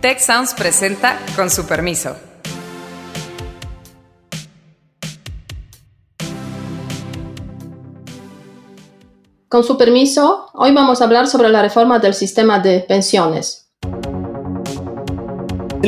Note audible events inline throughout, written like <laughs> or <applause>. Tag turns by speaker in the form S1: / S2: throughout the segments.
S1: Tech Sounds presenta con su permiso.
S2: Con su permiso, hoy vamos a hablar sobre la reforma del sistema de pensiones.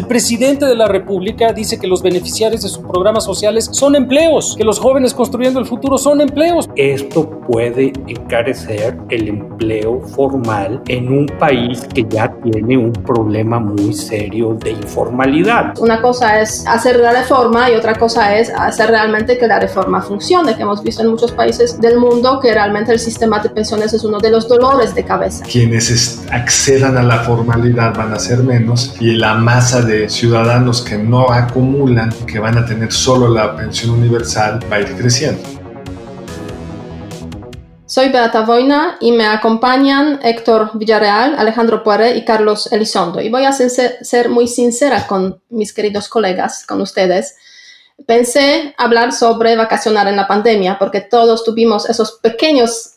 S3: El presidente de la República dice que los beneficiarios de sus programas sociales son empleos, que los jóvenes construyendo el futuro son empleos.
S4: Esto puede encarecer el empleo formal en un país que ya tiene un problema muy serio de informalidad.
S2: Una cosa es hacer la reforma y otra cosa es hacer realmente que la reforma funcione, que hemos visto en muchos países del mundo que realmente el sistema de pensiones es uno de los dolores de cabeza.
S5: Quienes accedan a la formalidad van a ser menos y la masa de ciudadanos que no acumulan, que van a tener solo la pensión universal, va a ir creciendo.
S2: Soy Beata Voina y me acompañan Héctor Villarreal, Alejandro Poiré y Carlos Elizondo. Y voy a ser muy sincera con mis queridos colegas, con ustedes. Pensé hablar sobre vacacionar en la pandemia, porque todos tuvimos esos pequeños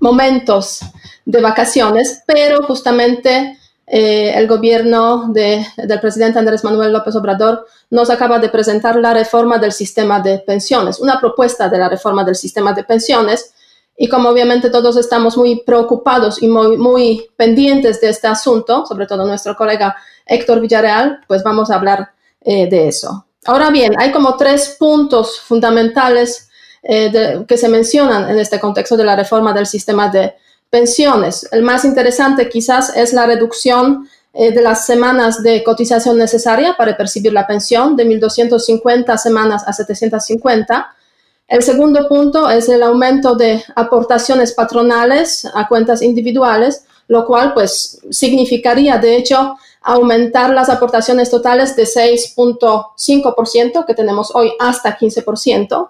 S2: momentos de vacaciones, pero justamente eh, el gobierno del presidente Andrés Manuel López Obrador nos acaba de presentar la reforma del sistema de pensiones, una propuesta de la reforma del sistema de pensiones. Y como obviamente todos estamos muy preocupados y muy, muy pendientes de este asunto, sobre todo nuestro colega Héctor Villarreal, pues vamos a hablar eh, de eso. Ahora bien, hay como tres puntos fundamentales eh, que se mencionan en este contexto de la reforma del sistema de pensiones. El más interesante quizás es la reducción eh, de las semanas de cotización necesaria para percibir la pensión de 1.250 semanas a 750. El segundo punto es el aumento de aportaciones patronales a cuentas individuales, lo cual pues significaría de hecho aumentar las aportaciones totales de 6.5% que tenemos hoy hasta 15%.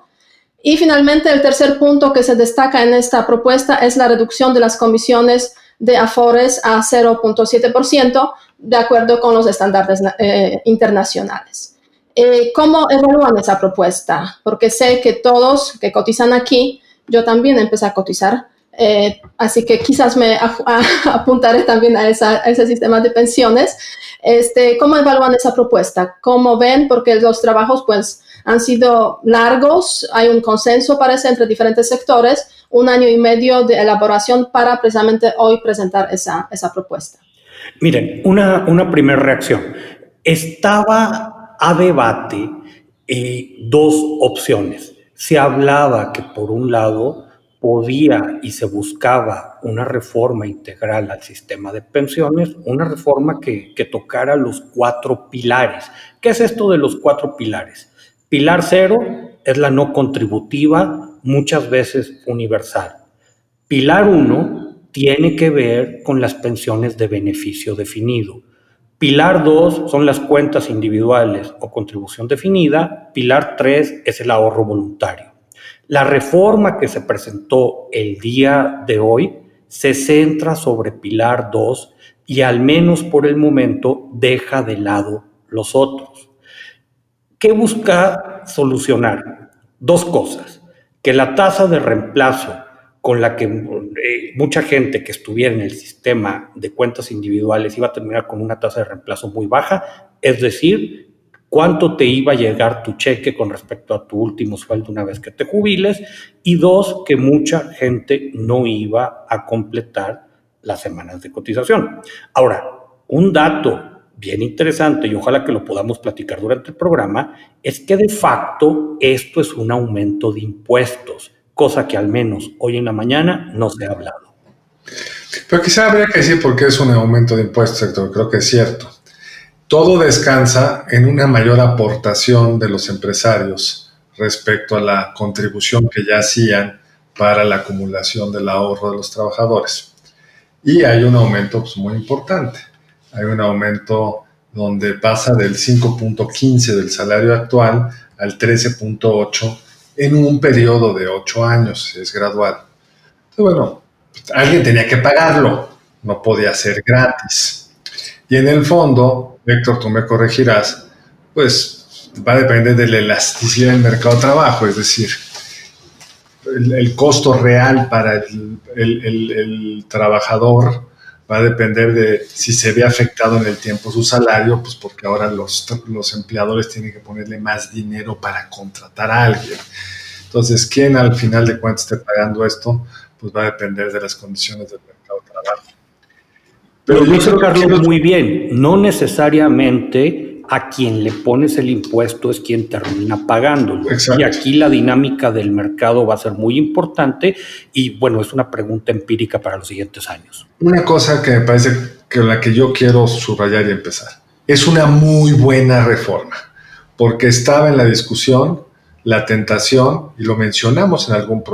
S2: Y finalmente, el tercer punto que se destaca en esta propuesta es la reducción de las comisiones de Afores a 0.7%, de acuerdo con los estándares eh, internacionales. Eh, ¿Cómo evalúan esa propuesta? Porque sé que todos que cotizan aquí, yo también empecé a cotizar, eh, así que quizás me <laughs> apuntaré también a, ese sistema de pensiones. Este, ¿Cómo evalúan esa propuesta? ¿Cómo ven? Porque los trabajos, pues, han sido largos, hay un consenso, parece, entre diferentes sectores, un año y medio de elaboración para precisamente hoy presentar esa, esa propuesta.
S4: Miren, una, una primera reacción. Estaba a debate eh, dos opciones. Se hablaba que por un lado podía y se buscaba una reforma integral al sistema de pensiones, una reforma que, que tocara los cuatro pilares. ¿Qué es esto de los cuatro pilares? Pilar cero es la no contributiva, muchas veces universal. Pilar uno tiene que ver con las pensiones de beneficio definido. Pilar 2 son las cuentas individuales o contribución definida. Pilar 3 es el ahorro voluntario. La reforma que se presentó el día de hoy se centra sobre Pilar 2 y al menos por el momento deja de lado los otros. ¿Qué busca solucionar? Dos cosas. Que la tasa de reemplazo con la que eh, mucha gente que estuviera en el sistema de cuentas individuales iba a terminar con una tasa de reemplazo muy baja, es decir, cuánto te iba a llegar tu cheque con respecto a tu último sueldo una vez que te jubiles, y dos, que mucha gente no iba a completar las semanas de cotización. Ahora, un dato bien interesante y ojalá que lo podamos platicar durante el programa, es que de facto esto es un aumento de impuestos, cosa que al menos hoy en la mañana no se ha hablado.
S5: Pero quizá habría que decir por qué es un aumento de impuestos, sector. Creo que es cierto. Todo descansa en una mayor aportación de los empresarios respecto a la contribución que ya hacían para la acumulación del ahorro de los trabajadores. Y hay un aumento pues, muy importante hay un aumento donde pasa del 5.15 del salario actual al 13.8 en un periodo de 8 años, es gradual. Entonces, bueno, alguien tenía que pagarlo, no podía ser gratis. Y en el fondo, Héctor, tú me corregirás, pues va a depender de la elasticidad del mercado de trabajo, es decir, el, costo real para el trabajador va a depender de si se ve afectado en el tiempo su salario, pues porque ahora los, los empleadores tienen que ponerle más dinero para contratar a alguien. Entonces, ¿quién al final de cuentas esté pagando esto? Pues va a depender de las condiciones del mercado de trabajo.
S4: Pero dice Carlos muy bien, no necesariamente a quien le pones el impuesto es quien termina pagándolo. Y aquí la dinámica del mercado va a ser muy importante y bueno, es una pregunta empírica para los siguientes años.
S5: Una cosa que me parece que la que yo quiero subrayar y empezar, es una muy buena reforma, porque estaba en la discusión la tentación, y lo mencionamos en algún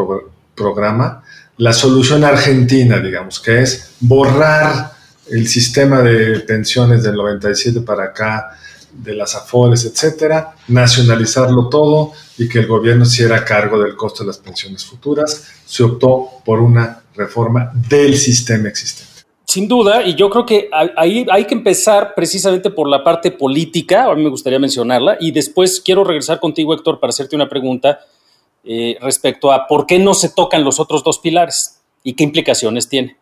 S5: programa, la solución argentina, digamos, que es borrar el sistema de pensiones del 97 para acá, de las AFORES, etcétera, nacionalizarlo todo y que el gobierno hiciera cargo del costo de las pensiones futuras. Se optó por una reforma del sistema existente.
S3: Sin duda, y yo creo que ahí hay que empezar precisamente por la parte política, a mí me gustaría mencionarla, y después quiero regresar contigo, Héctor, para hacerte una pregunta eh, respecto a por qué no se tocan los otros dos pilares y qué implicaciones tiene.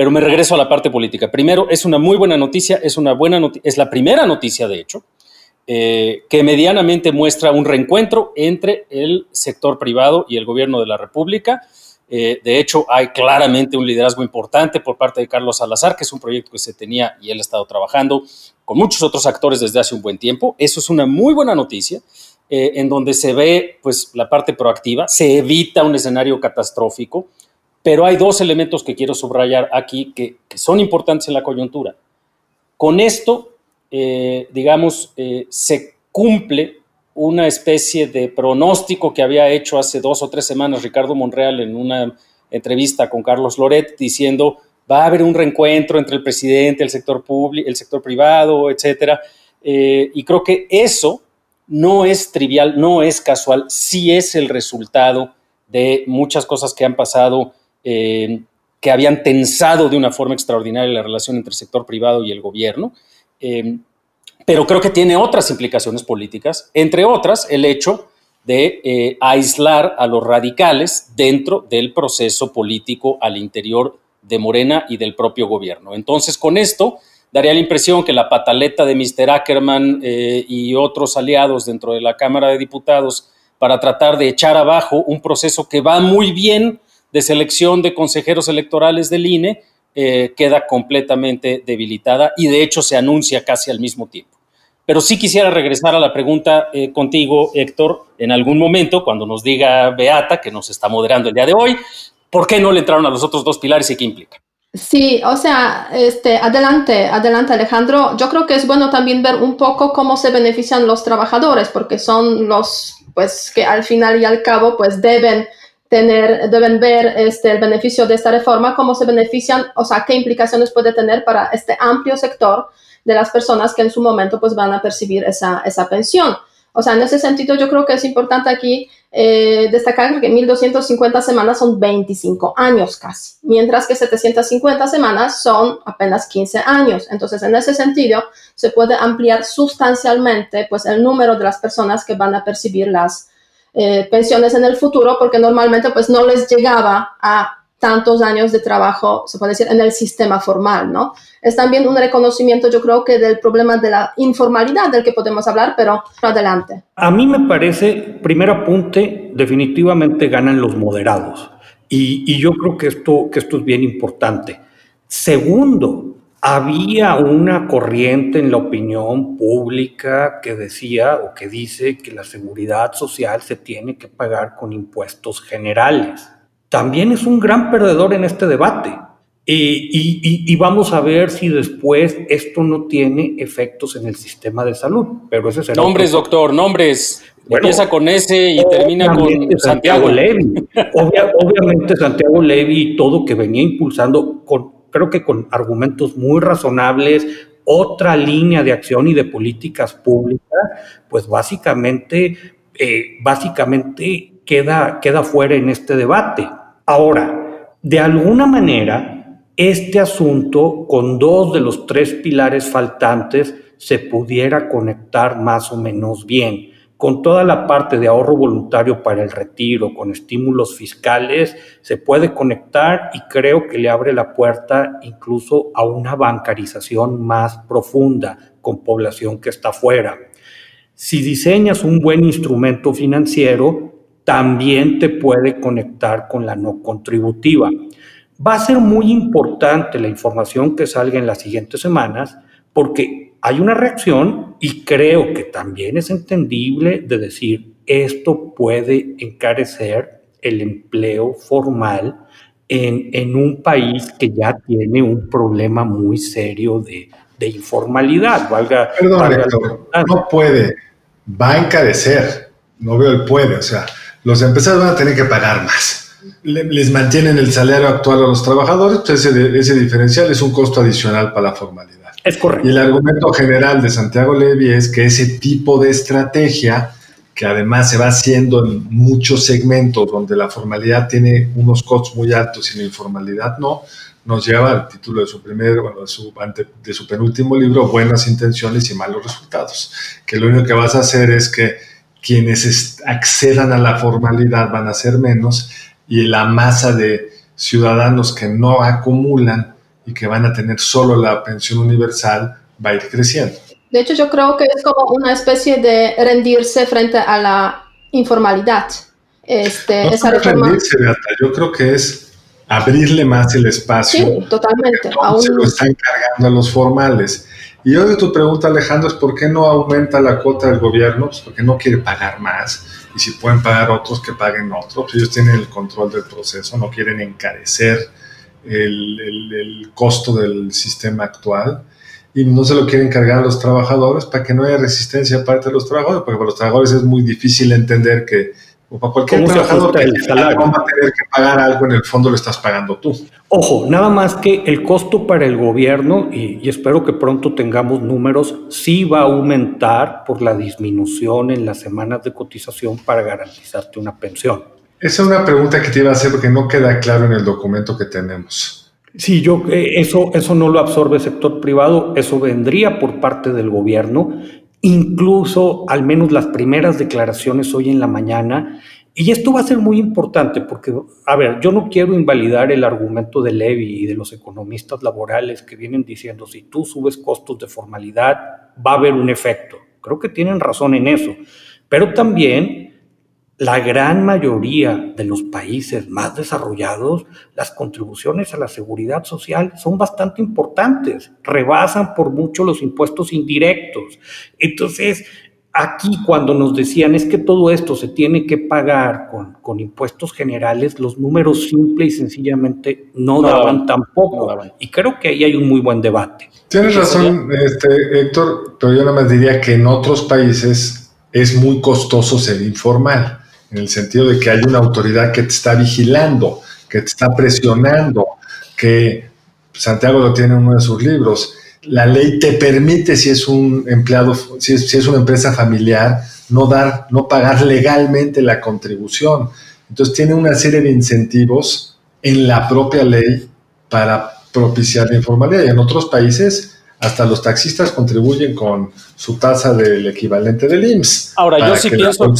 S3: Pero me regreso a la parte política. Primero, es una muy buena noticia, es una buena es la primera noticia, de hecho, eh, que medianamente muestra un reencuentro entre el sector privado y el gobierno de la República. Eh, de hecho, hay claramente un liderazgo importante por parte de Carlos Salazar, que es un proyecto que se tenía y él ha estado trabajando con muchos otros actores desde hace un buen tiempo. Eso es una muy buena noticia, eh, en donde se ve pues, la parte proactiva, se evita un escenario catastrófico. Pero hay dos elementos que quiero subrayar aquí que, son importantes en la coyuntura. Con esto, eh, digamos, eh, se cumple una especie de pronóstico que había hecho hace dos o tres semanas Ricardo Monreal en una entrevista con Carlos Loret diciendo va a haber un reencuentro entre el presidente, el sector público, el sector privado, etcétera. Eh, y creo que eso no es trivial, no es casual, sí es el resultado de muchas cosas que han pasado eh, que habían tensado de una forma extraordinaria la relación entre el sector privado y el gobierno, eh, pero creo que tiene otras implicaciones políticas, entre otras el hecho de eh, aislar a los radicales dentro del proceso político al interior de Morena y del propio gobierno. Entonces, con esto, daría la impresión que la pataleta de Mr. Ackerman y otros aliados dentro de la Cámara de Diputados para tratar de echar abajo un proceso que va muy bien de selección de consejeros electorales del INE eh, queda completamente debilitada y de hecho se anuncia casi al mismo tiempo. Pero sí quisiera regresar a la pregunta eh, contigo, Héctor, en algún momento, cuando nos diga Beata, que nos está moderando el día de hoy, ¿por qué no le entraron a los otros dos pilares y qué implica?
S2: Sí, o sea, este, adelante, adelante Alejandro. Yo creo que es bueno también ver un poco cómo se benefician los trabajadores, porque son los, pues, que al final y al cabo, pues, deben tener, deben ver este, el beneficio de esta reforma, cómo se benefician, o sea, qué implicaciones puede tener para este amplio sector de las personas que en su momento pues van a percibir esa, esa pensión. O sea, en ese sentido yo creo que es importante aquí eh, destacar que 1.250 semanas son 25 años casi, mientras que 750 semanas son apenas 15 años. Entonces, en ese sentido, se puede ampliar sustancialmente pues el número de las personas que van a percibir las, eh, pensiones en el futuro porque normalmente pues no les llegaba a tantos años de trabajo, se puede decir, en el sistema formal, ¿no? Es también un reconocimiento, yo creo que del problema de la informalidad del que podemos hablar, pero adelante.
S4: A mí me parece, primer apunte, definitivamente ganan los moderados. Y, y yo creo que esto, que esto es bien importante. Segundo, había una corriente en la opinión pública que decía o que dice que la seguridad social se tiene que pagar con impuestos generales. También es un gran perdedor en este debate. Y, vamos a ver si después esto no tiene efectos en el sistema de salud. Pero ese será
S3: nombres, doctor, nombres. Empieza con ese y termina con Santiago,
S4: Levy. obviamente Santiago Levy y todo que venía impulsando con creo que con argumentos muy razonables, otra línea de acción y de políticas públicas, pues básicamente, eh, básicamente queda, queda fuera en este debate. Ahora, de alguna manera, este asunto con dos de los tres pilares faltantes se pudiera conectar más o menos bien. Con toda la parte de ahorro voluntario para el retiro, con estímulos fiscales, se puede conectar y creo que le abre la puerta incluso a una bancarización más profunda con población que está fuera. Si diseñas un buen instrumento financiero, también te puede conectar con la no contributiva. Va a ser muy importante la información que salga en las siguientes semanas porque hay una reacción y creo que también es entendible de decir esto puede encarecer el empleo formal en, un país que ya tiene un problema muy serio de, informalidad. Valga,
S5: Perdón, no puede, va a encarecer, no veo el puede, o sea, los empresarios van a tener que pagar más. les mantienen el salario actual a los trabajadores, pues ese, ese diferencial es un costo adicional para la formalidad.
S4: Es correcto.
S5: Y el argumento general de Santiago Levy es que ese tipo de estrategia, que además se va haciendo en muchos segmentos donde la formalidad tiene unos costos muy altos y la informalidad no, nos lleva al título de su primer, bueno, de su, de su penúltimo libro, Buenas intenciones y malos resultados. Que lo único que vas a hacer es que quienes accedan a la formalidad van a ser menos y la masa de ciudadanos que no acumulan y que van a tener solo la pensión universal va a ir creciendo.
S2: De hecho, yo creo que es como una especie de rendirse frente a la informalidad. Este,
S5: no esa reforma... rendirse, yo creo que es abrirle más el espacio.
S2: Sí, totalmente.
S5: Aún... Se lo están cargando a los formales. Y hoy tu pregunta, Alejandro, es por qué no aumenta la cuota del gobierno, pues porque no quiere pagar más. Y si pueden pagar otros, que paguen otros. Ellos tienen el control del proceso, no quieren encarecer el, costo del sistema actual y no se lo quieren cargar a los trabajadores para que no haya resistencia parte de los trabajadores, porque para los trabajadores es muy difícil entender que o para cualquier trabajador que va a tener que pagar algo en el fondo lo estás pagando tú.
S4: Ojo, nada más que el costo para el gobierno, y, y, espero que pronto tengamos números, sí va a aumentar por la disminución en las semanas de cotización para garantizarte una pensión.
S5: Esa es una pregunta que te iba a hacer porque no queda claro en el documento que tenemos.
S4: Sí, yo eh, eso, eso no lo absorbe el sector privado, eso vendría por parte del gobierno, incluso al menos las primeras declaraciones hoy en la mañana. Y esto va a ser muy importante porque, a ver, yo no quiero invalidar el argumento de Levy y de los economistas laborales que vienen diciendo, si tú subes costos de formalidad, va a haber un efecto. Creo que tienen razón en eso. Pero también la gran mayoría de los países más desarrollados, las contribuciones a la seguridad social son bastante importantes, rebasan por mucho los impuestos indirectos. Entonces, aquí cuando nos decían es que todo esto se tiene que pagar con, impuestos generales, los números simple y sencillamente no, daban tampoco. Y creo que ahí hay un muy buen debate.
S5: Tienes razón, este, Héctor, pero yo nada más diría que en otros países es muy costoso ser informal en el sentido de que hay una autoridad que te está vigilando, que te está presionando, que Santiago lo tiene en uno de sus libros. La ley te permite, si es un empleado, si es, si es una empresa familiar, no dar, no pagar legalmente la contribución. Entonces tiene una serie de incentivos en la propia ley para propiciar la informalidad. Y en otros países, hasta los taxistas contribuyen con su tasa del equivalente del IMSS.
S3: Ahora, yo sí pienso,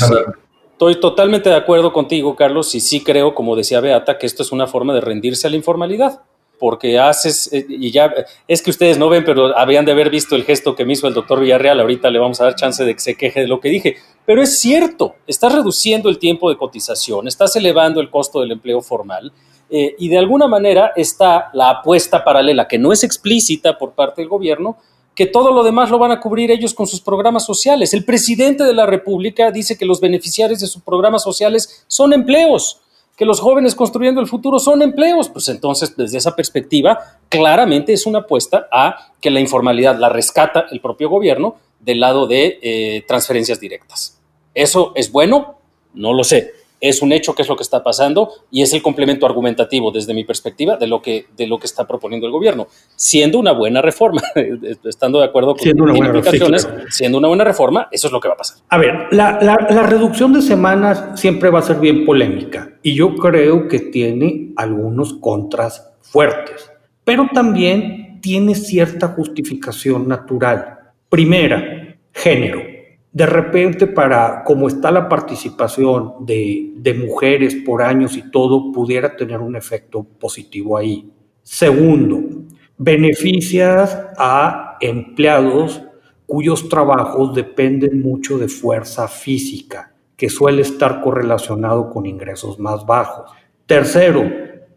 S3: Estoy totalmente de acuerdo contigo, Carlos, y sí creo, como decía Beata, que esto es una forma de rendirse a la informalidad, porque haces, eh, y ya, es que ustedes no ven, pero habían de haber visto el gesto que me hizo el doctor Villarreal, ahorita le vamos a dar chance de que se queje de lo que dije, pero es cierto, estás reduciendo el tiempo de cotización, estás elevando el costo del empleo formal, eh, y de alguna manera está la apuesta paralela, que no es explícita por parte del gobierno, que todo lo demás lo van a cubrir ellos con sus programas sociales. El presidente de la República dice que los beneficiarios de sus programas sociales son empleos, que los jóvenes construyendo el futuro son empleos. Pues entonces, desde esa perspectiva, claramente es una apuesta a que la informalidad la rescata el propio gobierno del lado de eh, transferencias directas. ¿Eso es bueno? No lo sé es un hecho que es lo que está pasando y es el complemento argumentativo desde mi perspectiva de lo que, de lo que está proponiendo el gobierno, siendo una buena reforma, <laughs> estando de acuerdo con
S4: siendo una buena
S3: implicaciones, siendo una buena reforma, eso es lo que va a pasar.
S4: A ver, la, la reducción de semanas siempre va a ser bien polémica y yo creo que tiene algunos contras fuertes, pero también tiene cierta justificación natural. Primera, género. De repente para, como está la participación de, de mujeres por años y todo, pudiera tener un efecto positivo ahí. Segundo, beneficias a empleados cuyos trabajos dependen mucho de fuerza física, que suele estar correlacionado con ingresos más bajos. Tercero,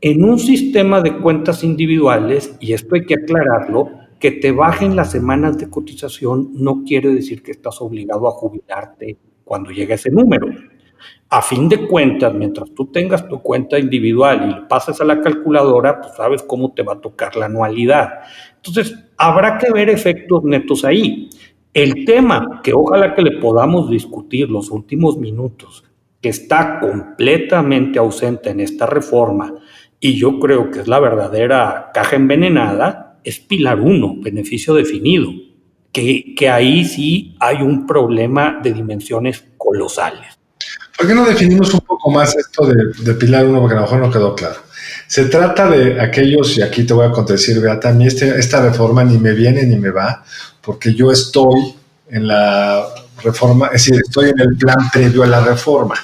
S4: en un sistema de cuentas individuales, y esto hay que aclararlo, que te bajen las semanas de cotización no quiere decir que estás obligado a jubilarte cuando llegue ese número. A fin de cuentas, mientras tú tengas tu cuenta individual y pases a la calculadora, pues sabes cómo te va a tocar la anualidad. Entonces, habrá que ver efectos netos ahí. El tema que ojalá que le podamos discutir los últimos minutos, que está completamente ausente en esta reforma, y yo creo que es la verdadera caja envenenada, es Pilar 1, beneficio definido, que, que ahí sí hay un problema de dimensiones colosales.
S5: ¿Por qué no definimos un poco más esto de, Pilar 1? Porque a lo mejor no quedó claro. Se trata de aquellos, y aquí te voy a contradecir, Beata, a mí este, esta reforma ni me viene ni me va, porque yo estoy en la reforma, es decir, estoy en el plan previo a la reforma.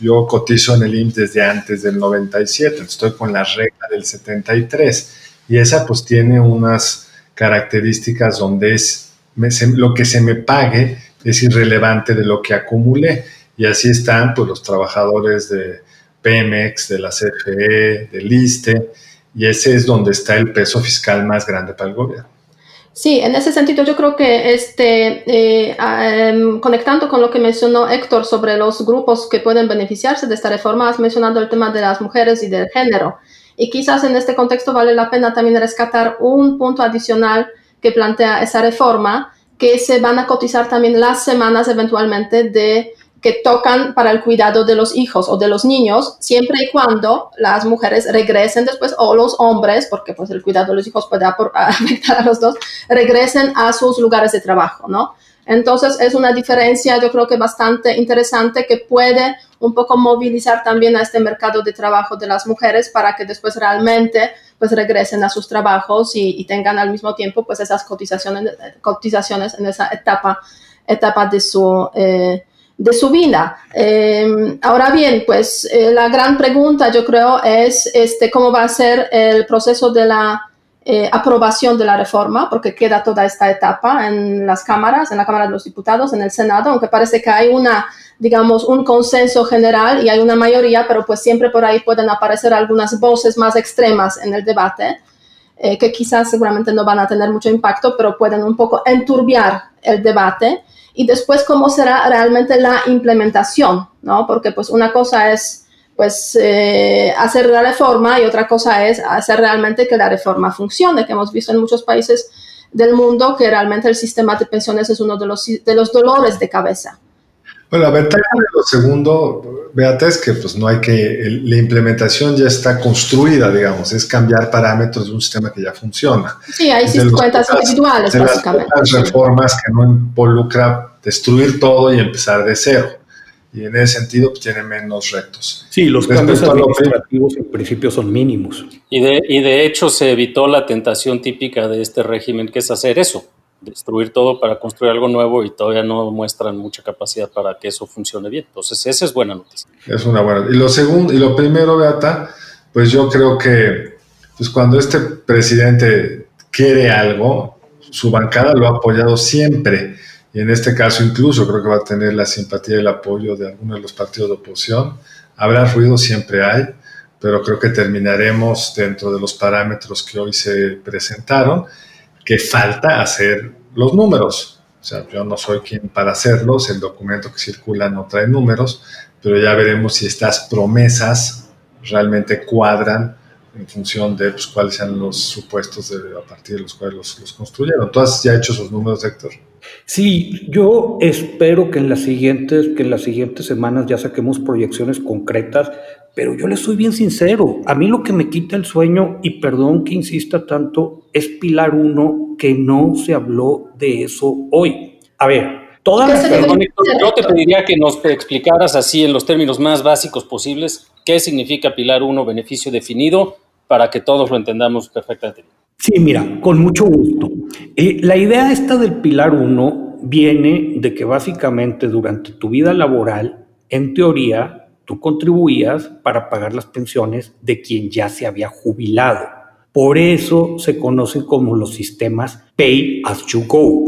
S5: Yo cotizo en el IMSS desde antes del 97, estoy con la regla del 73 y esa pues tiene unas características donde es lo que se me pague es irrelevante de lo que acumulé y así están pues los trabajadores de Pemex, de la CFE, del ISTE y ese es donde está el peso fiscal más grande para el gobierno.
S2: Sí, en ese sentido yo creo que este, eh, em, conectando con lo que mencionó Héctor sobre los grupos que pueden beneficiarse de esta reforma, has mencionado el tema de las mujeres y del género. Y quizás en este contexto vale la pena también rescatar un punto adicional que plantea esa reforma, que se van a cotizar también las semanas eventualmente de que tocan para el cuidado de los hijos o de los niños, siempre y cuando las mujeres regresen después, o los hombres, porque pues el cuidado de los hijos puede <laughs> afectar a los dos, regresen a sus lugares de trabajo, ¿no? Entonces es una diferencia yo creo que bastante interesante que puede un poco movilizar también a este mercado de trabajo de las mujeres para que después realmente pues regresen a sus trabajos y, tengan al mismo tiempo pues esas cotizaciones, cotizaciones en esa etapa, etapa de su... Eh, de su vida. Em, ahora bien, pues eh, la gran pregunta yo creo es este, cómo va a ser el proceso de la eh, aprobación de la reforma, porque queda toda esta etapa en las cámaras, en la Cámara de los Diputados, en el Senado, aunque parece que hay una, digamos, un consenso general y hay una mayoría, pero pues siempre por ahí pueden aparecer algunas voces más extremas en el debate. Eh, que quizás seguramente no van a tener mucho impacto, pero pueden un poco enturbiar el debate y después cómo será realmente la implementación, ¿no? Porque pues una cosa es pues eh, hacer la reforma y otra cosa es hacer realmente que la reforma funcione, que hemos visto en muchos países del mundo que realmente el sistema de pensiones es uno de los, de los dolores de cabeza.
S5: Bueno, la ventaja de lo segundo, Beata, es que pues no hay que, la implementación ya está construida, digamos, es cambiar parámetros de un sistema que ya funciona.
S2: Sí, hay cuentas individuales, básicamente.
S5: Las reformas que no involucra destruir todo y empezar de cero. Y en ese sentido pues, tiene menos retos.
S4: Sí, los cambios administrativos en principio son mínimos.
S3: Y de, y de hecho se evitó la tentación típica de este régimen, que es hacer eso, destruir todo para construir algo nuevo y todavía no muestran mucha capacidad para que eso funcione bien. Entonces, esa es buena noticia.
S5: Es una buena. Y lo segundo, y lo primero, Beata, pues yo creo que pues cuando este presidente quiere algo, su bancada lo ha apoyado siempre. Y en este caso incluso creo que va a tener la simpatía y el apoyo de algunos de los partidos de oposición. Habrá ruido, siempre hay, pero creo que terminaremos dentro de los parámetros que hoy se presentaron que falta hacer los números. O sea, yo no soy quien para hacerlos, el documento que circula no trae números, pero ya veremos si estas promesas realmente cuadran en función de pues, cuáles sean los supuestos a partir de los cuales los, construyeron. ¿Tú has ya hecho esos números, Héctor?
S4: Sí, yo espero que en las siguientes, que en las siguientes semanas ya saquemos proyecciones concretas pero yo le soy bien sincero, a mí lo que me quita el sueño, y perdón que insista tanto, es Pilar 1, que no se habló de eso hoy. A ver, todas las...
S3: Perdón, yo te pediría que nos explicaras así en los términos más básicos posibles qué significa Pilar 1, beneficio definido, para que todos lo entendamos perfectamente.
S4: Sí, mira, con mucho gusto. Eh, la idea esta del Pilar 1 viene de que básicamente durante tu vida laboral, en teoría, tú contribuías para pagar las pensiones de quien ya se había jubilado. Por eso se conocen como los sistemas Pay as you go.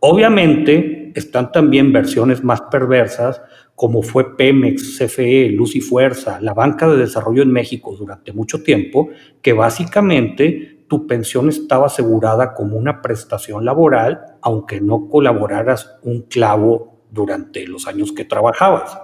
S4: Obviamente están también versiones más perversas como fue Pemex, CFE, Luz y Fuerza, la banca de desarrollo en México durante mucho tiempo, que básicamente tu pensión estaba asegurada como una prestación laboral, aunque no colaboraras un clavo durante los años que trabajabas.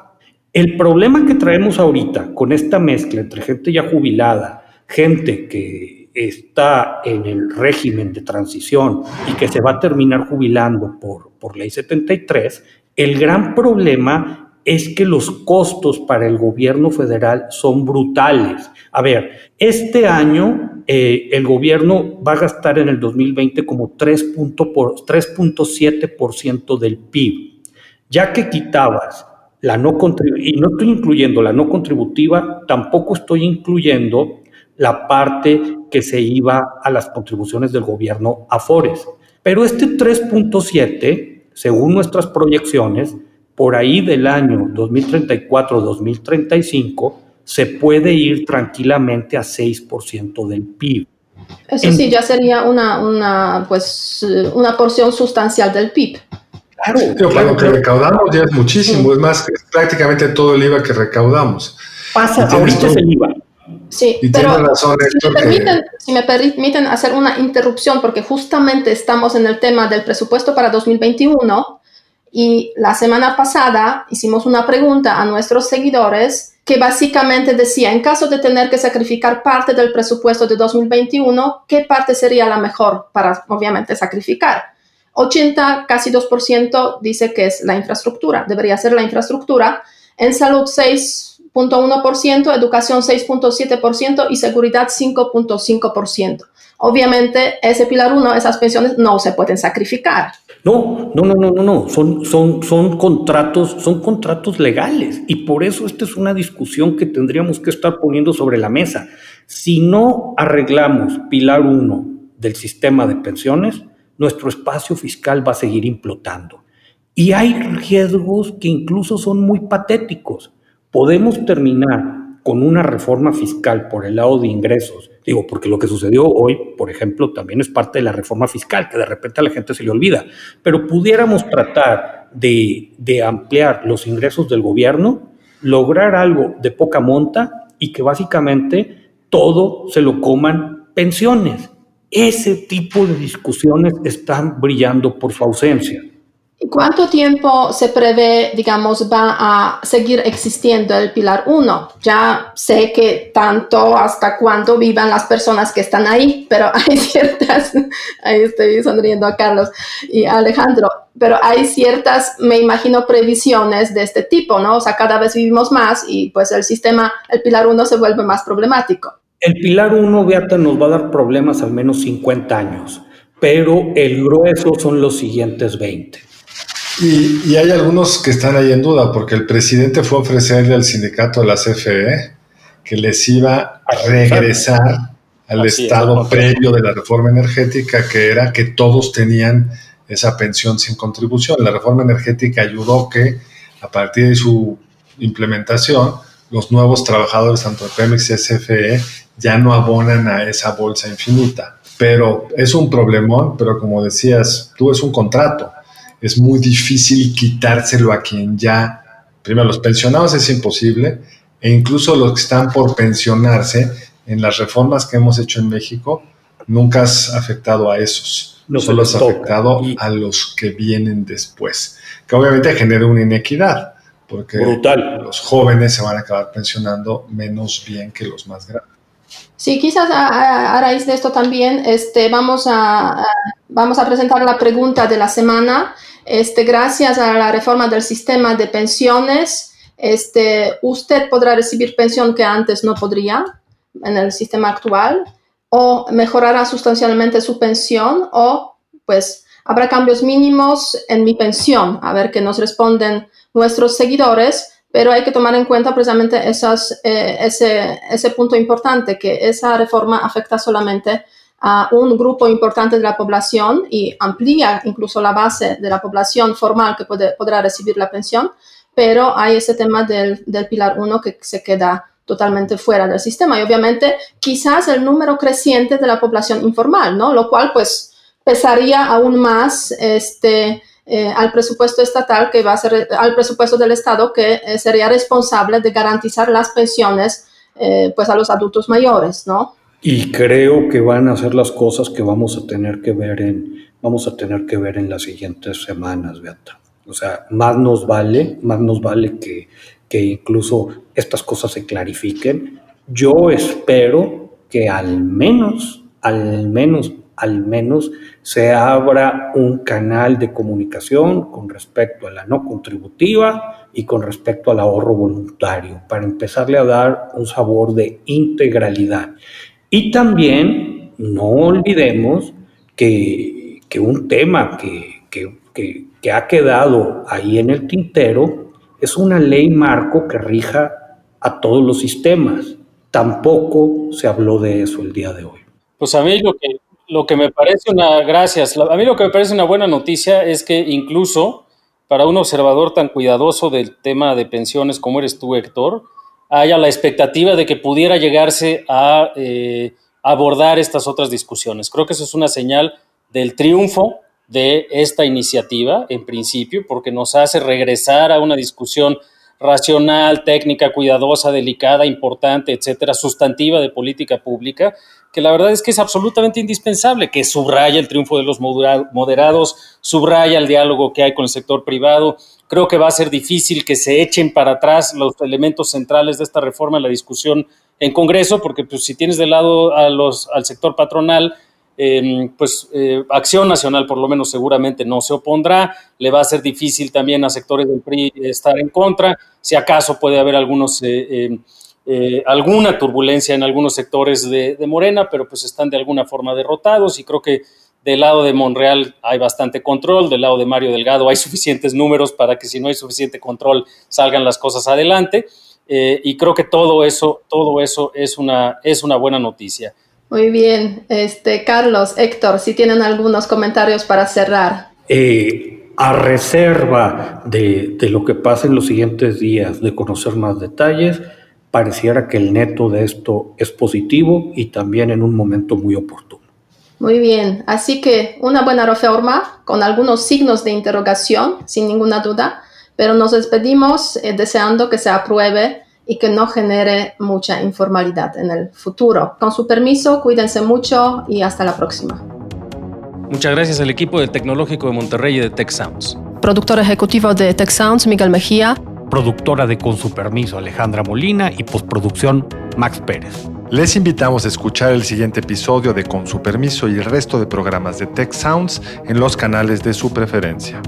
S4: El problema que traemos ahorita con esta mezcla entre gente ya jubilada, gente que está en el régimen de transición y que se va a terminar jubilando por, por ley 73, el gran problema es que los costos para el gobierno federal son brutales. A ver, este año eh, el gobierno va a gastar en el 2020 como 3.7% del PIB. Ya que quitabas la no contributiva, y no estoy incluyendo la no contributiva, tampoco estoy incluyendo la parte que se iba a las contribuciones del gobierno a Fores. Pero este 3.7, según nuestras proyecciones, por ahí del año 2034-2035 se puede ir tranquilamente a 6% del PIB.
S2: Eso sí, ya sería una, una, pues, una porción sustancial del PIB.
S5: Claro, claro lo que recaudamos ya es muchísimo, es más, es prácticamente todo el IVA que recaudamos.
S4: Pasa, ahorita es el IVA.
S2: Sí, pero razón, si, me permiten, si me permiten hacer una interrupción, porque justamente estamos en el tema del presupuesto para 2021 y la semana pasada hicimos una pregunta a nuestros seguidores que básicamente decía, en caso de tener que sacrificar parte del presupuesto de 2021, ¿qué parte sería la mejor para, obviamente, sacrificar? 80, casi 2% dice que es la infraestructura, debería ser la infraestructura. En salud 6.1%, educación 6.7% y seguridad 5.5%. Obviamente, ese pilar 1, esas pensiones no se pueden sacrificar.
S4: No, no, no, no, no, no. Son, son, son contratos, son contratos legales. Y por eso esta es una discusión que tendríamos que estar poniendo sobre la mesa. Si no arreglamos pilar uno del sistema de pensiones, nuestro espacio fiscal va a seguir implotando. Y hay riesgos que incluso son muy patéticos. Podemos terminar con una reforma fiscal por el lado de ingresos, digo, porque lo que sucedió hoy, por ejemplo, también es parte de la reforma fiscal, que de repente a la gente se le olvida, pero pudiéramos tratar de, de ampliar los ingresos del gobierno, lograr algo de poca monta y que básicamente todo se lo coman pensiones. Ese tipo de discusiones están brillando por su ausencia.
S2: ¿Cuánto tiempo se prevé, digamos, va a seguir existiendo el pilar 1? Ya sé que tanto hasta cuándo vivan las personas que están ahí, pero <laughs> hay ciertas, ahí estoy sonriendo a Carlos y a Alejandro, pero hay ciertas, me imagino, previsiones de este tipo, ¿no? O sea, cada vez vivimos más y pues el sistema, el pilar 1 se vuelve más problemático.
S4: El pilar 1, Beata, nos va a dar problemas al menos 50 años, pero el grueso son los siguientes 20.
S5: Y, hay algunos que están ahí en duda, porque el presidente fue a ofrecerle al sindicato de la CFE que les iba a regresar al estado previo de la reforma energética, que era que todos tenían esa pensión sin contribución. La reforma energética ayudó que a partir de su implementación, los nuevos trabajadores, tanto de Pemex y CFE, ya no abonan a esa bolsa infinita. Pero es un problemón, pero como decías, tú es un contrato es muy difícil quitárselo a quien ya, primero los pensionados es imposible, e incluso los que están por pensionarse, en las reformas que hemos hecho en México, nunca has afectado a esos, no solo has afectado a los que vienen después, que obviamente genera una inequidad, porque los jóvenes se van a acabar pensionando menos bien que los más grandes.
S2: Sí, quizás a, raíz de esto también este, vamos, a, vamos a presentar la pregunta de la semana. Este, gracias a la reforma del sistema de pensiones, este, usted podrá recibir pensión que antes no podría en el sistema actual o mejorará sustancialmente su pensión o pues habrá cambios mínimos en mi pensión, a ver qué nos responden nuestros seguidores, pero hay que tomar en cuenta precisamente esas, eh, ese, ese punto importante, que esa reforma afecta solamente a un grupo importante de la población y amplía incluso la base de la población formal que puede, podrá recibir la pensión, pero hay ese tema del, del pilar 1 que se queda totalmente fuera del sistema y obviamente quizás el número creciente de la población informal, ¿no? Lo cual pues pesaría aún más este, eh, al presupuesto estatal que va a ser, al presupuesto del Estado que eh, sería responsable de garantizar las pensiones eh, pues a los adultos mayores, ¿no?
S4: Y creo que van a ser las cosas que vamos a tener que ver en, vamos a tener que ver en las siguientes semanas, Beata. O sea, más nos vale, más nos vale que, que incluso estas cosas se clarifiquen. Yo espero que al menos, al menos al menos se abra un canal de comunicación con respecto a la no contributiva y con respecto al ahorro voluntario, para empezarle a dar un sabor de integralidad. Y también no olvidemos que, un tema que, que ha quedado ahí en el tintero es una ley marco que rija a todos los sistemas. Tampoco se habló de eso el día de hoy.
S3: Pues a lo que, lo que me parece una, gracias, a mí lo que me parece una buena noticia es que incluso para un observador tan cuidadoso del tema de pensiones como eres tú, Héctor, haya la expectativa de que pudiera llegarse a eh, abordar estas otras discusiones. Creo que eso es una señal del triunfo de esta iniciativa, en principio, porque nos hace regresar a una discusión racional, técnica, cuidadosa, delicada, importante, etcétera, sustantiva de política pública, que la verdad es que es absolutamente indispensable, que subraya el triunfo de los moderados, subraya el diálogo que hay con el sector privado. Creo que va a ser difícil que se echen para atrás los elementos centrales de esta reforma en la discusión en Congreso, porque pues, si tienes de lado a los, al sector patronal, em, pues eh, Acción Nacional por lo menos seguramente no se opondrá, le va a ser difícil también a sectores del PRI estar en contra, si acaso puede haber algunos... Eh, em, eh, alguna turbulencia en algunos sectores de, Morena, pero pues están de alguna forma derrotados y creo que del lado de Monreal hay bastante control, del lado de Mario Delgado hay <laughs> suficientes números para que si no hay suficiente control salgan las cosas adelante. Eh, y creo que todo eso, todo eso es una, es una buena noticia.
S2: Muy bien, este, Carlos, Héctor, si tienen algunos comentarios para cerrar.
S4: Eh, a reserva de, de lo que pase en los siguientes días, de conocer más detalles, pareciera que el neto de esto es positivo y también en un momento muy oportuno.
S2: Muy bien, así que una buena reforma con algunos signos de interrogación, sin ninguna duda, pero nos despedimos eh, deseando que se apruebe y que no genere mucha informalidad en el futuro. Con su permiso, cuídense mucho y hasta la próxima.
S3: Muchas gracias al equipo del Tecnológico de Monterrey y de Tech Sounds.
S2: Productor ejecutivo de Tech Sounds, Miguel Mejía
S4: productora de Con su permiso Alejandra Molina y postproducción Max Pérez.
S5: Les invitamos a escuchar el siguiente episodio de Con su permiso y el resto de programas de Tech Sounds en los canales de su preferencia.